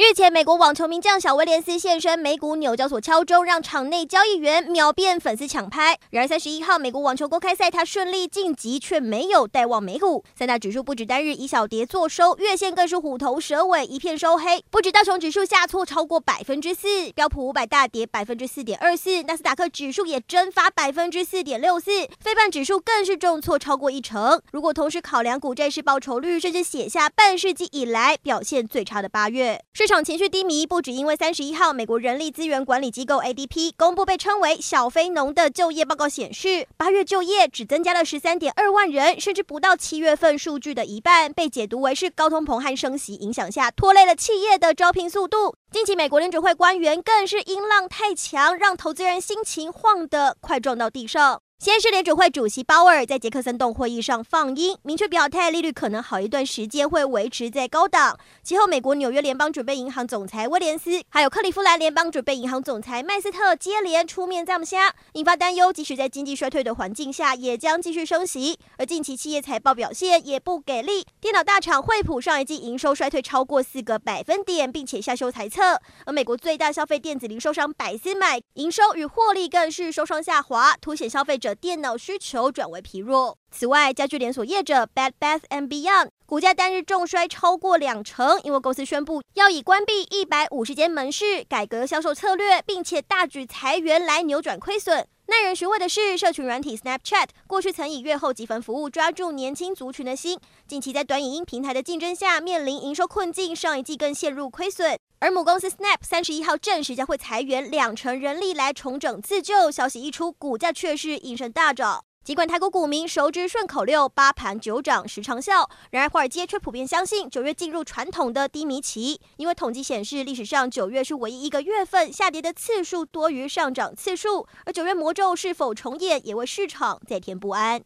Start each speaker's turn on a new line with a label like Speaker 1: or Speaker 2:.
Speaker 1: 日前，美国网球名将小威廉斯现身美股纽交所敲钟，让场内交易员秒变粉丝抢拍。然而，三十一号美国网球公开赛，他顺利晋级，却没有带旺美股。三大指数不止单日以小跌作收，月线更是虎头蛇尾，一片收黑。不止道琼指数下挫超过百分之四，标普五百大跌百分之四点二四，纳斯达克指数也蒸发百分之四点六四，非半指数更是重挫超过一成。如果同时考量股债市报酬率，甚至写下半世纪以来表现最差的八月。市场情绪低迷，不只因为三十一号美国人力资源管理机构 ADP 公布被称为“小非农”的就业报告显示，八月就业只增加了十三点二万人，甚至不到七月份数据的一半，被解读为是高通膨和升息影响下拖累了企业的招聘速度。近期美国联准会官员更是音浪太强，让投资人心情晃得快撞到地上。先是联准会主席鲍尔在杰克森洞会议上放鹰，明确表态利率可能好一段时间会维持在高档。其后，美国纽约联邦准备银行总裁威廉斯，还有克利夫兰联邦准备银行总裁麦斯特接连出面降息，引发担忧。即使在经济衰退的环境下，也将继续升息。而近期企业财报表现也不给力，电脑大厂惠普上一季营收衰退超过四个百分点，并且下修财测。而美国最大消费电子零售商百思买营收与获利更是双双下滑，凸显消费者。电脑需求转为疲弱。此外，家具连锁业者 Bed Bath and Beyond 股价单日重衰超过两成，因为公司宣布要以关闭一百五十间门市、改革销售策略，并且大举裁员来扭转亏损。耐人寻味的是，社群软体 Snapchat 过去曾以月后即焚服务抓住年轻族群的心，近期在短影音平台的竞争下面临营收困境，上一季更陷入亏损。而母公司 Snap 三十一号证实将会裁员两成人力来重整自救，消息一出，股价却是应声大涨。尽管台股股民熟知顺口溜“八盘九涨十长笑”，然而华尔街却普遍相信九月进入传统的低迷期，因为统计显示历史上九月是唯一一个月份下跌的次数多于上涨次数，而九月魔咒是否重演，也为市场再添不安。